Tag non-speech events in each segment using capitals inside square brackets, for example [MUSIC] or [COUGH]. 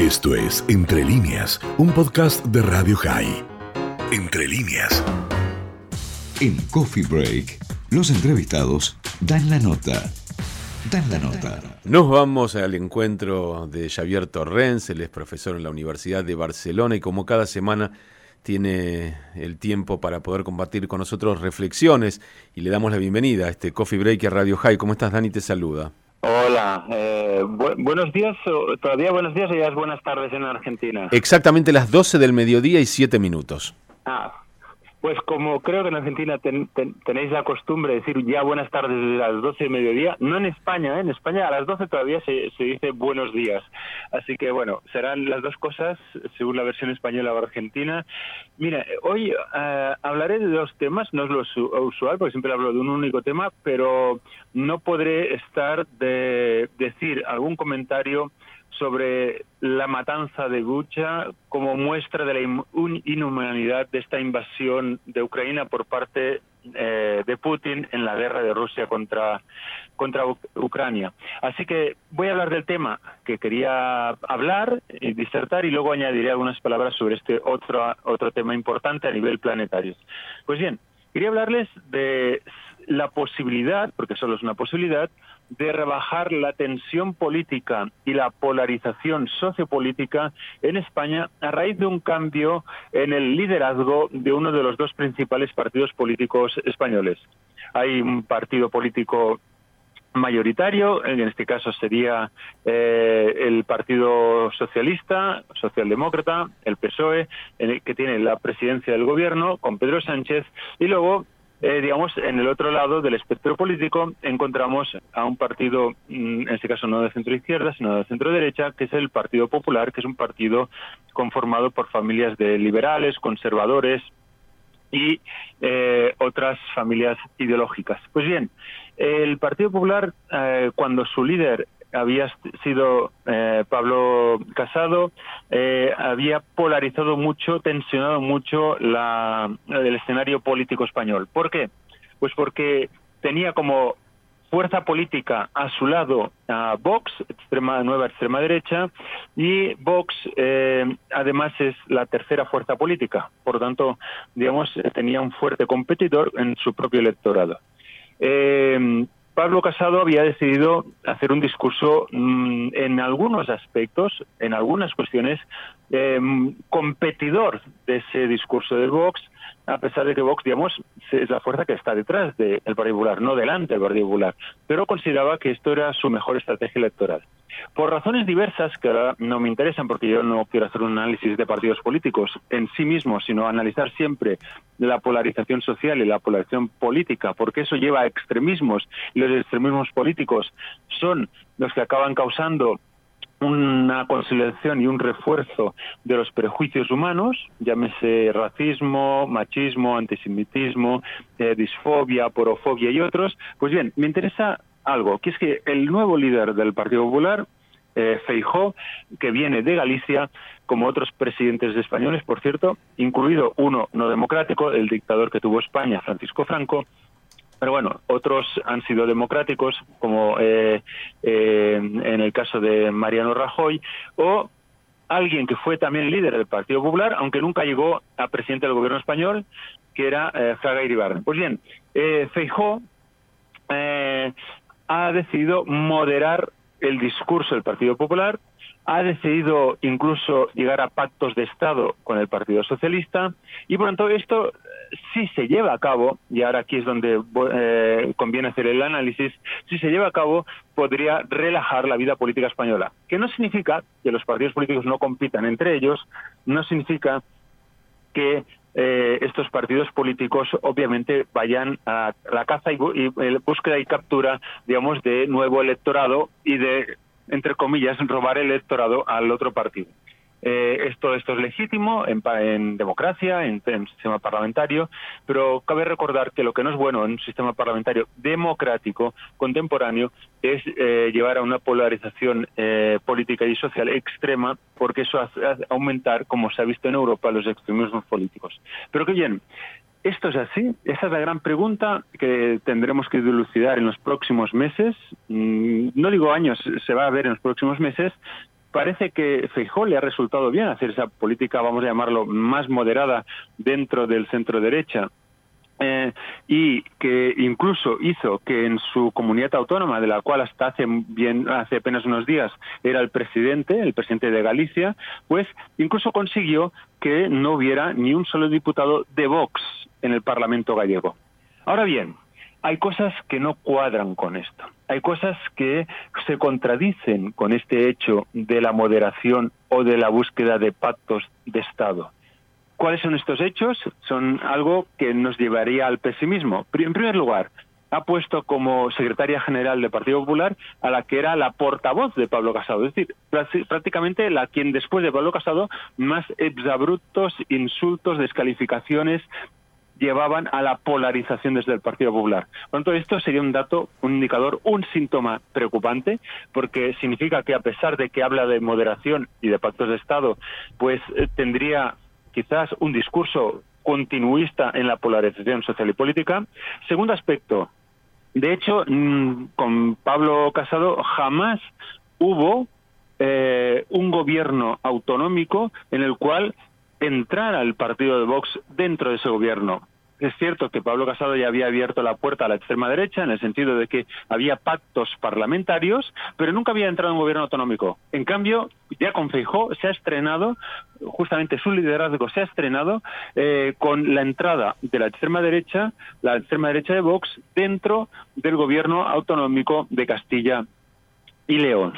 Esto es Entre líneas, un podcast de Radio High. Entre líneas. En Coffee Break, los entrevistados dan la nota. Dan la nota. Nos vamos al encuentro de Xavier Torrens, él es profesor en la Universidad de Barcelona y como cada semana tiene el tiempo para poder compartir con nosotros reflexiones y le damos la bienvenida a este Coffee Break a Radio High. ¿Cómo estás, Dani? Te saluda. Hola, eh, buenos días, todavía buenos días y ya es buenas tardes en Argentina. Exactamente las 12 del mediodía y 7 minutos. Ah, pues como creo que en Argentina tenéis la costumbre de decir ya buenas tardes desde las 12 de mediodía, no en España, ¿eh? en España a las 12 todavía se, dice buenos días. Así que bueno, serán las dos cosas según la versión española o argentina. Mira, hoy eh, hablaré de dos temas, no es lo usual porque siempre hablo de un único tema, pero no podré estar de decir algún comentario sobre la matanza de Bucha como muestra de la inhumanidad de esta invasión de Ucrania por parte eh, de Putin en la guerra de Rusia contra, contra Ucrania. Así que voy a hablar del tema que quería hablar y disertar y luego añadiré algunas palabras sobre este otro, otro tema importante a nivel planetario. Pues bien, quería hablarles de la posibilidad, porque solo es una posibilidad, de rebajar la tensión política y la polarización sociopolítica en España a raíz de un cambio en el liderazgo de uno de los dos principales partidos políticos españoles. Hay un partido político mayoritario, en este caso sería eh, el Partido Socialista, Socialdemócrata, el PSOE, que tiene la presidencia del gobierno con Pedro Sánchez, y luego eh, digamos, en el otro lado del espectro político encontramos a un partido, mm, en este caso no de centro izquierda, sino de centro derecha, que es el Partido Popular, que es un partido conformado por familias de liberales, conservadores y eh, otras familias ideológicas. Pues bien, el Partido Popular, eh, cuando su líder había sido eh, Pablo Casado, eh, había polarizado mucho, tensionado mucho la, el escenario político español. ¿Por qué? Pues porque tenía como fuerza política a su lado a Vox, extrema nueva extrema derecha, y Vox eh, además es la tercera fuerza política. Por lo tanto, digamos, tenía un fuerte competidor en su propio electorado. Eh, Pablo Casado había decidido hacer un discurso mm, en algunos aspectos, en algunas cuestiones, em, competidor de ese discurso de Vox, a pesar de que Vox, digamos, es la fuerza que está detrás del Partido Popular, no delante del Partido Popular, pero consideraba que esto era su mejor estrategia electoral. Por razones diversas, que ahora no me interesan porque yo no quiero hacer un análisis de partidos políticos en sí mismos, sino analizar siempre la polarización social y la polarización política, porque eso lleva a extremismos y los extremismos políticos son los que acaban causando una conciliación y un refuerzo de los prejuicios humanos, llámese racismo, machismo, antisemitismo, eh, disfobia, porofobia y otros, pues bien, me interesa algo, que es que el nuevo líder del Partido Popular, eh, Feijó, que viene de Galicia, como otros presidentes españoles, por cierto, incluido uno no democrático, el dictador que tuvo España, Francisco Franco, pero bueno, otros han sido democráticos, como eh, eh, en el caso de Mariano Rajoy, o alguien que fue también líder del Partido Popular, aunque nunca llegó a presidente del gobierno español, que era eh, Fraga Iribarren. Pues bien, eh, Feijó eh, ha decidido moderar el discurso del Partido Popular, ha decidido incluso llegar a pactos de Estado con el Partido Socialista. Y por tanto esto si se lleva a cabo, y ahora aquí es donde eh, conviene hacer el análisis, si se lleva a cabo podría relajar la vida política española, que no significa que los partidos políticos no compitan entre ellos, no significa que eh, estos partidos políticos obviamente vayan a la caza y, y, búsqueda y captura, digamos, de nuevo electorado y de, entre comillas, [LAUGHS] robar el electorado al otro partido. Eh, esto, esto es legítimo en, democracia, en, en, sistema parlamentario, pero cabe recordar que lo que no es bueno en un sistema parlamentario democrático contemporáneo es eh, llevar a una polarización eh, política y social extrema, porque eso hace, hace aumentar, como se ha visto en Europa, los extremismos políticos. Pero que bien, ¿Esto es así? Esa es la gran pregunta que tendremos que dilucidar en los próximos meses. Mm, no digo años, se va a ver en los próximos meses, parece que Feijó le ha resultado bien hacer esa política, vamos a llamarlo, más moderada dentro del centro derecha. Y que incluso hizo que en su comunidad autónoma, de la cual hasta hace bien, hace apenas unos días era el presidente, el presidente de Galicia, pues incluso consiguió que no hubiera ni un solo diputado de Vox en el Parlamento gallego. Ahora bien, hay cosas que no cuadran con esto. Hay cosas que se contradicen con este hecho de la moderación o de la búsqueda de pactos de Estado. ¿Cuáles son estos hechos? Son algo que nos llevaría al pesimismo. En primer lugar, ha puesto como secretaria general del Partido Popular a la que era la portavoz de Pablo Casado, es decir, prácticamente la quien después de Pablo Casado más exabruptos, insultos, descalificaciones llevaban a la polarización desde el Partido Popular. Por lo tanto, esto sería un dato, un indicador, un síntoma preocupante, porque significa que a pesar de que habla de moderación y de pactos de Estado, pues eh, tendría quizás un discurso continuista en la polarización social y política. Segundo aspecto, de hecho, mm, con Pablo Casado jamás hubo eh, un gobierno autonómico en el cual entrara el partido de Vox dentro de ese gobierno. Es cierto que Pablo Casado ya había abierto la puerta a la extrema derecha en el sentido de que había pactos parlamentarios, pero nunca había entrado en un gobierno autonómico. En cambio, ya con Feijó se ha estrenado, justamente su liderazgo se ha estrenado eh, con la entrada de la extrema derecha, la extrema derecha de Vox, dentro del gobierno autonómico de Castilla y León.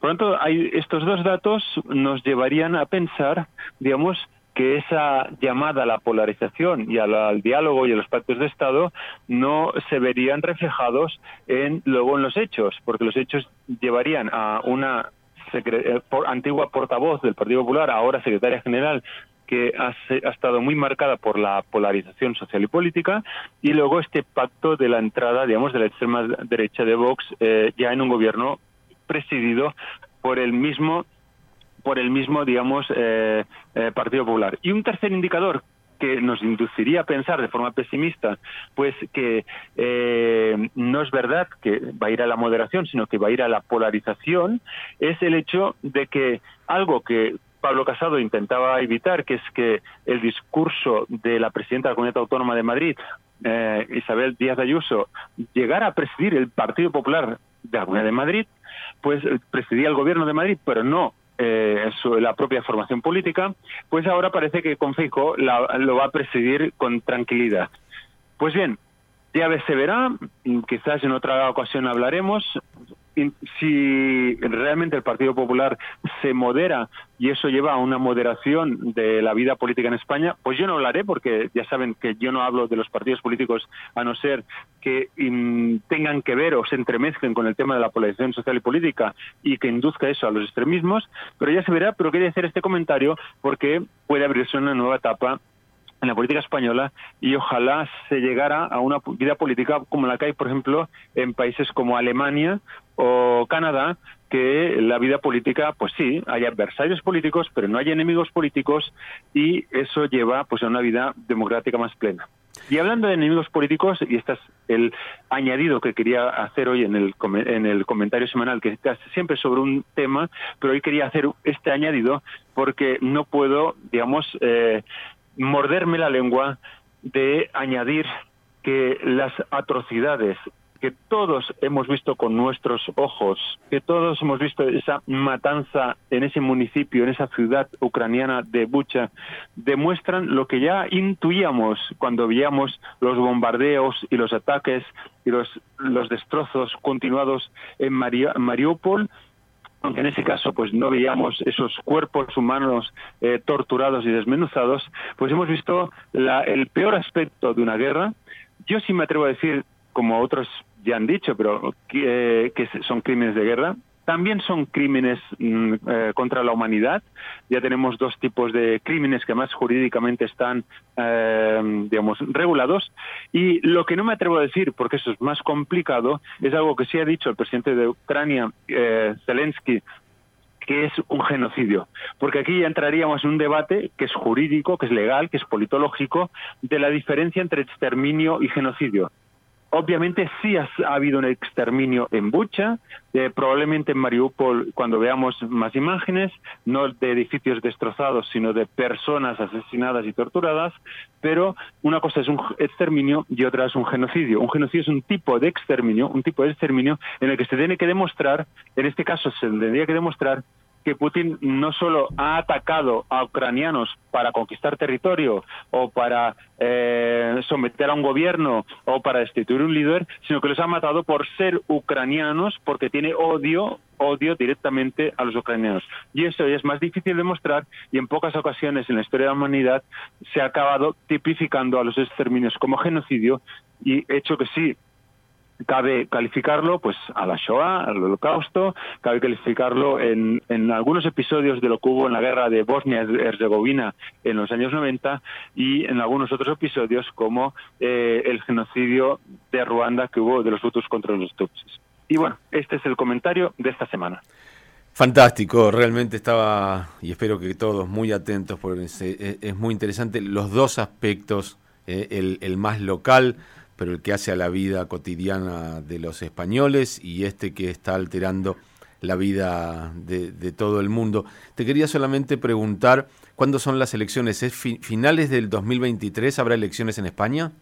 Por lo tanto, hay, estos dos datos nos llevarían a pensar, digamos, que esa llamada a la polarización y al, diálogo y a los pactos de Estado no se verían reflejados en luego en los hechos, porque los hechos llevarían a una eh, antigua portavoz del Partido Popular, ahora secretaria general que ha, estado muy marcada por la polarización social y política, y luego este pacto de la entrada, digamos, de la extrema derecha de Vox eh, ya en un gobierno presidido por el mismo por el mismo, digamos, eh, eh, Partido Popular. Y un tercer indicador que nos induciría a pensar de forma pesimista, pues que eh, no es verdad que va a ir a la moderación, sino que va a ir a la polarización, es el hecho de que algo que Pablo Casado intentaba evitar, que es que el discurso de la presidenta de la Comunidad Autónoma de Madrid, Isabel Díaz Ayuso, llegara a presidir el Partido Popular de la Comunidad de Madrid, pues presidía el gobierno de Madrid, pero no eh, la propia formación política, pues ahora parece que con Feijóo lo va a presidir con tranquilidad. Pues bien, ya se verá, quizás en otra ocasión hablaremos, si realmente el Partido Popular se modera y eso lleva a una moderación de la vida política en España, pues yo no hablaré porque ya saben que yo no hablo de los partidos políticos a no ser que tengan que ver o se entremezclen con el tema de la polarización social y política y que induzca eso a los extremismos, pero ya se verá, pero quería hacer este comentario porque puede abrirse una nueva etapa en la política española y ojalá se llegara a una vida política como la que hay, por ejemplo, en países como Alemania o Canadá, que la vida política, pues sí, hay adversarios políticos, pero no hay enemigos políticos y eso lleva pues a una vida democrática más plena. Y hablando de enemigos políticos, y este es el añadido que quería hacer hoy en el, en el comentario semanal, que está siempre sobre un tema, pero hoy quería hacer este añadido porque no puedo, digamos, eh, morderme la lengua de añadir que las atrocidades que todos hemos visto con nuestros ojos, que todos hemos visto esa matanza en ese municipio, en esa ciudad ucraniana de Bucha, demuestran lo que ya intuíamos cuando veíamos los bombardeos y los ataques y los, los destrozos continuados en Mariupol aunque en ese caso pues no veíamos esos cuerpos humanos eh, torturados y desmenuzados, pues hemos visto el peor aspecto de una guerra. Yo sí me atrevo a decir, como otros ya han dicho, pero que son crímenes de guerra, también son crímenes mm, eh, contra la humanidad. Ya tenemos dos tipos de crímenes que más jurídicamente están, eh, digamos, regulados. Y lo que no me atrevo a decir, porque eso es más complicado, es algo que sí ha dicho el presidente de Ucrania, eh, Zelensky, que es un genocidio. Porque aquí ya entraríamos en un debate que es jurídico, que es legal, que es politológico, de la diferencia entre exterminio y genocidio. Obviamente sí ha, habido un exterminio en Bucha, eh, probablemente en Mariupol, cuando veamos más imágenes, no de edificios destrozados, sino de personas asesinadas y torturadas, pero una cosa es un exterminio y otra es un genocidio. Un genocidio es un tipo de exterminio, un tipo de exterminio en el que se tiene que demostrar, en este caso se tendría que demostrar que Putin no solo ha atacado a ucranianos para conquistar territorio o para eh, someter a un gobierno o para destituir un líder, sino que los ha matado por ser ucranianos, porque tiene odio odio directamente a los ucranianos. Y eso es más difícil de demostrar y en pocas ocasiones en la historia de la humanidad se ha acabado tipificando a los exterminios como genocidio y hecho que sí cabe calificarlo pues a la Shoah, al Holocausto, cabe calificarlo en, en algunos episodios de lo que hubo en la guerra de Bosnia-Herzegovina en los años 90 y en algunos otros episodios como eh, el genocidio de Ruanda que hubo de los Hutus contra los Tutsis. Y bueno, este es el comentario de esta semana. Fantástico, realmente estaba, y espero que todos muy atentos, porque es, muy interesante los dos aspectos, eh, el, el más local, pero el que hace a la vida cotidiana de los españoles y este que está alterando la vida de, todo el mundo. Te quería solamente preguntar, ¿cuándo son las elecciones? ¿Es finales del 2023? ¿Habrá elecciones en España?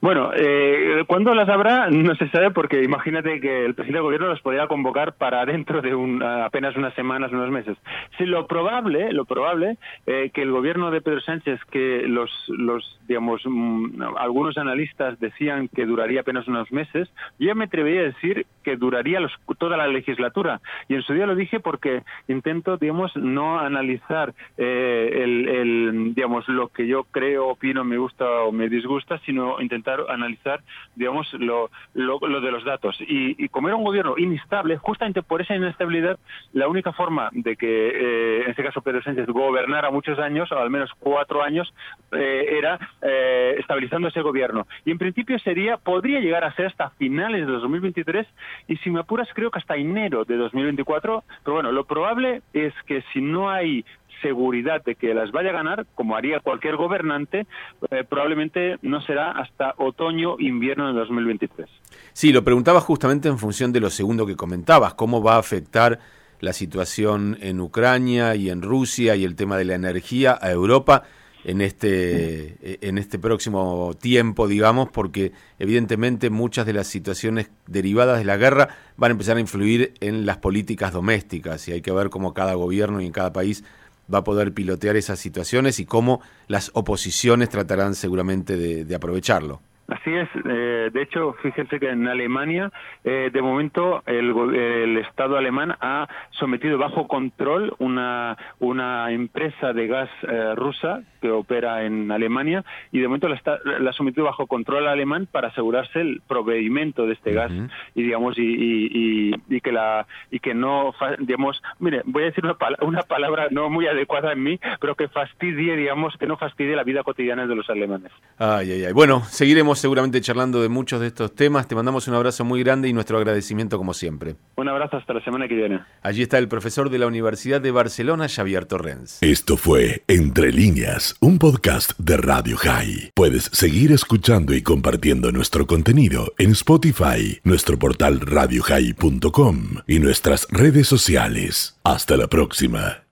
Bueno, eh, ¿cuándo las habrá? No se sabe porque imagínate que el presidente del gobierno los podría convocar para dentro de un, apenas unas semanas, unos meses. Sí, lo probable, lo probable, eh, que el gobierno de Pedro Sánchez, que los, los digamos, mm, algunos analistas decían que duraría apenas unos meses, yo me atrevería a decir que duraría los, toda la legislatura. Y en su día lo dije porque intento, digamos, no analizar eh, el, el, digamos, lo que yo creo, opino, me gusta o me disgusta, sino intentar analizar, digamos, lo, lo, de los datos. Y, como era un gobierno inestable, justamente por esa inestabilidad, la única forma de que, eh, en este caso, Pedro Sánchez gobernara muchos años, o al menos cuatro años, eh, era eh, estabilizando ese gobierno. Y en principio sería, podría llegar a ser hasta finales de 2023 y si me apuras creo que hasta enero de 2024, pero bueno, lo probable es que si no hay seguridad de que las vaya a ganar, como haría cualquier gobernante, eh, probablemente no será hasta otoño, invierno de 2023. Sí, lo preguntaba justamente en función de lo segundo que comentabas, cómo va a afectar la situación en Ucrania y en Rusia y el tema de la energía a Europa en este, en este próximo tiempo, digamos, porque evidentemente muchas de las situaciones derivadas de la guerra van a empezar a influir en las políticas domésticas y hay que ver cómo cada gobierno y en cada país va a poder pilotear esas situaciones y cómo las oposiciones tratarán seguramente de, aprovecharlo. Así es. Eh, de hecho, fíjense que en Alemania, eh, de momento, el, Estado alemán ha sometido bajo control una, una empresa de gas eh, rusa que opera en Alemania y de momento la, está, la ha sometido bajo control alemán para asegurarse el proveimiento de este gas y digamos y, y, que la y que no digamos mire voy a decir una, una palabra no muy adecuada en mí pero que fastidie digamos que no fastidie la vida cotidiana de los alemanes ay ay ay bueno seguiremos seguramente charlando de muchos de estos temas te mandamos un abrazo muy grande y nuestro agradecimiento como siempre un abrazo hasta la semana que viene allí está el profesor de la Universidad de Barcelona Xavier Torrens esto fue entre líneas un podcast de Radio High. Puedes seguir escuchando y compartiendo nuestro contenido en Spotify, nuestro portal radiohigh.com y nuestras redes sociales. Hasta la próxima.